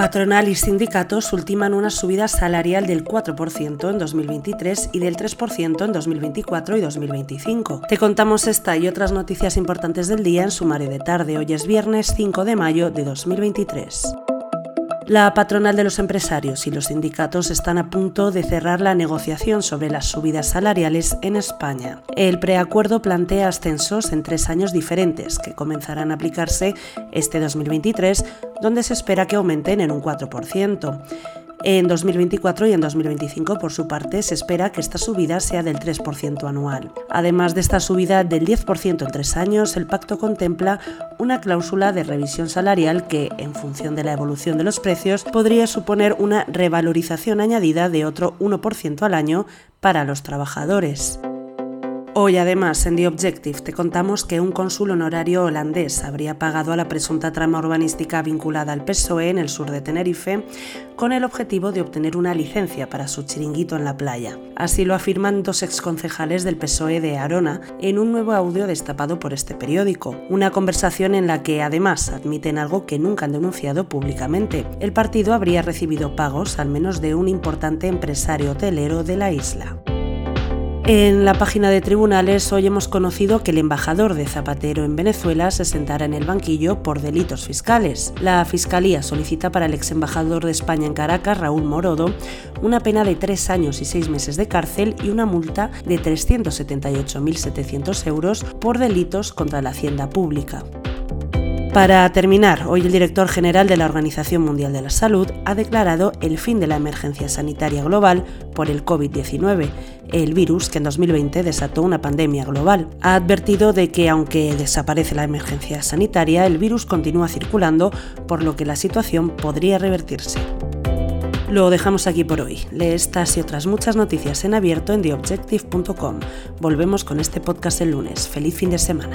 Patronal y sindicatos ultiman una subida salarial del 4% en 2023 y del 3% en 2024 y 2025. Te contamos esta y otras noticias importantes del día en sumario de tarde. Hoy es viernes 5 de mayo de 2023. La patronal de los empresarios y los sindicatos están a punto de cerrar la negociación sobre las subidas salariales en España. El preacuerdo plantea ascensos en tres años diferentes que comenzarán a aplicarse este 2023, donde se espera que aumenten en un 4%. En 2024 y en 2025, por su parte, se espera que esta subida sea del 3% anual. Además de esta subida del 10% en tres años, el pacto contempla una cláusula de revisión salarial que, en función de la evolución de los precios, podría suponer una revalorización añadida de otro 1% al año para los trabajadores. Hoy además en The Objective te contamos que un cónsul honorario holandés habría pagado a la presunta trama urbanística vinculada al PSOE en el sur de Tenerife con el objetivo de obtener una licencia para su chiringuito en la playa. Así lo afirman dos exconcejales del PSOE de Arona en un nuevo audio destapado por este periódico. Una conversación en la que además admiten algo que nunca han denunciado públicamente. El partido habría recibido pagos al menos de un importante empresario hotelero de la isla. En la página de tribunales hoy hemos conocido que el embajador de Zapatero en Venezuela se sentará en el banquillo por delitos fiscales. La Fiscalía solicita para el ex embajador de España en Caracas, Raúl Morodo, una pena de tres años y seis meses de cárcel y una multa de 378.700 euros por delitos contra la hacienda pública. Para terminar, hoy el director general de la Organización Mundial de la Salud ha declarado el fin de la emergencia sanitaria global por el COVID-19, el virus que en 2020 desató una pandemia global. Ha advertido de que aunque desaparece la emergencia sanitaria, el virus continúa circulando, por lo que la situación podría revertirse. Lo dejamos aquí por hoy. Lee estas y otras muchas noticias en abierto en theobjective.com. Volvemos con este podcast el lunes. Feliz fin de semana.